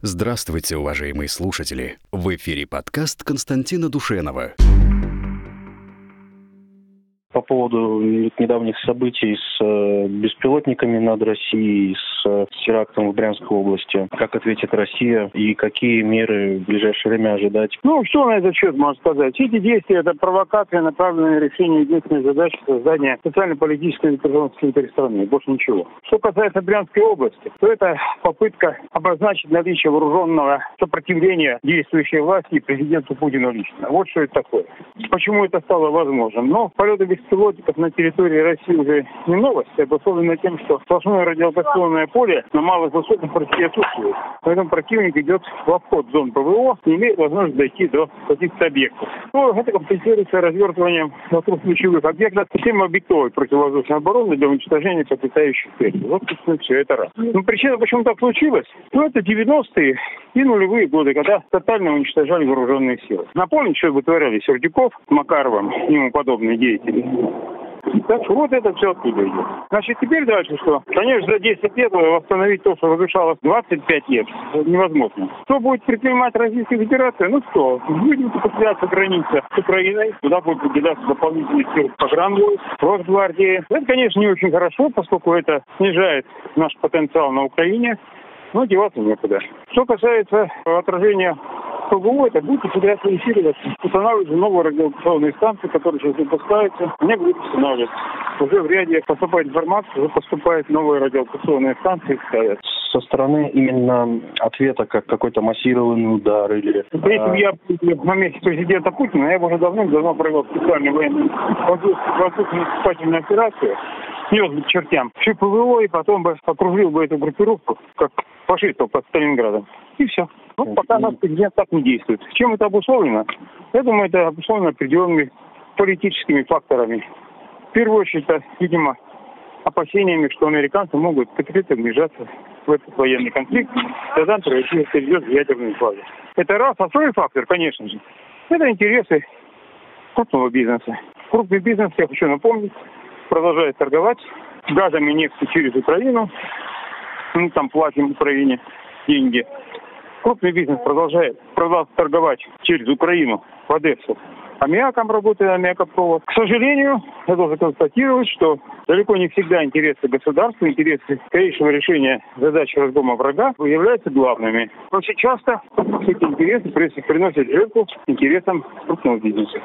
Здравствуйте, уважаемые слушатели! В эфире подкаст Константина Душенова по поводу недавних событий с э, беспилотниками над Россией, с э, терактом в Брянской области. Как ответит Россия и какие меры в ближайшее время ожидать? Ну, что на этот счет можно сказать? Эти действия – это провокация, направленная на решение единственной задачи создания социально-политической напряженности внутри страны. Больше ничего. Что касается Брянской области, то это попытка обозначить наличие вооруженного сопротивления действующей власти и президенту Путину лично. Вот что это такое. Почему это стало возможным? Но полеты без пилотиков на территории России уже не новость, обусловлено тем, что сплошное радиолокационное поле на малых высотах России отсутствует. Поэтому противник идет в обход зон ПВО и имеет возможность дойти до каких-то объектов. Ну, это компенсируется развертыванием вокруг ключевых объектов системы объектовой противовоздушной обороны для уничтожения подлетающих целей. Вот, собственно, все это раз. Ну, причина, почему так случилось, ну, это 90-е и нулевые годы, когда тотально уничтожали вооруженные силы. Напомните, что вытворяли Сердюков, Макаровым и ему подобные деятели. Так что вот это все оттуда идет. Значит, теперь дальше что? Конечно, за 10 лет восстановить то, что разрушалось 25 лет, невозможно. Что будет предпринимать Российская Федерация? Ну что, будем цепляться граница с Украиной, туда будет выделяться дополнительные силы погранвойск, Росгвардии. Это, конечно, не очень хорошо, поскольку это снижает наш потенциал на Украине, но деваться некуда. Что касается отражения ПГУ, это будет федерация эфировать, устанавливать новые радиолокационные станции, которые сейчас выпускаются. Они будут устанавливать. Уже в ряде поступает информация, уже поступают новые радиолокационные станции ставят. Со стороны именно ответа, как какой-то массированный удар или... Если бы я в моменте президента Путина, я бы уже давно-давно провел специальную военную воздушную наступательную операцию, снес бы к чертям всю ПВО и потом бы окружил бы эту группировку, как фашистов под Сталинградом. И все. Ну, пока наш президент так не действует. Чем это обусловлено? Я думаю, это обусловлено определенными политическими факторами. В первую очередь, это, видимо, опасениями, что американцы могут открыто вмешаться в этот военный конфликт, тогда Россия перейдет в ядерную фазу. Это раз. А второй фактор, конечно же, это интересы крупного бизнеса. Крупный бизнес, я хочу напомнить, продолжает торговать газом и нефтью через Украину. Мы там платим Украине деньги. Крупный бизнес продолжает, продолжает торговать через Украину в Одессу аммиаком работает аммиакопровод. К сожалению, я должен констатировать, что далеко не всегда интересы государства, интересы скорейшего решения задач разгома врага являются главными. Очень часто эти интересы приносят жертву интересам крупного бизнеса.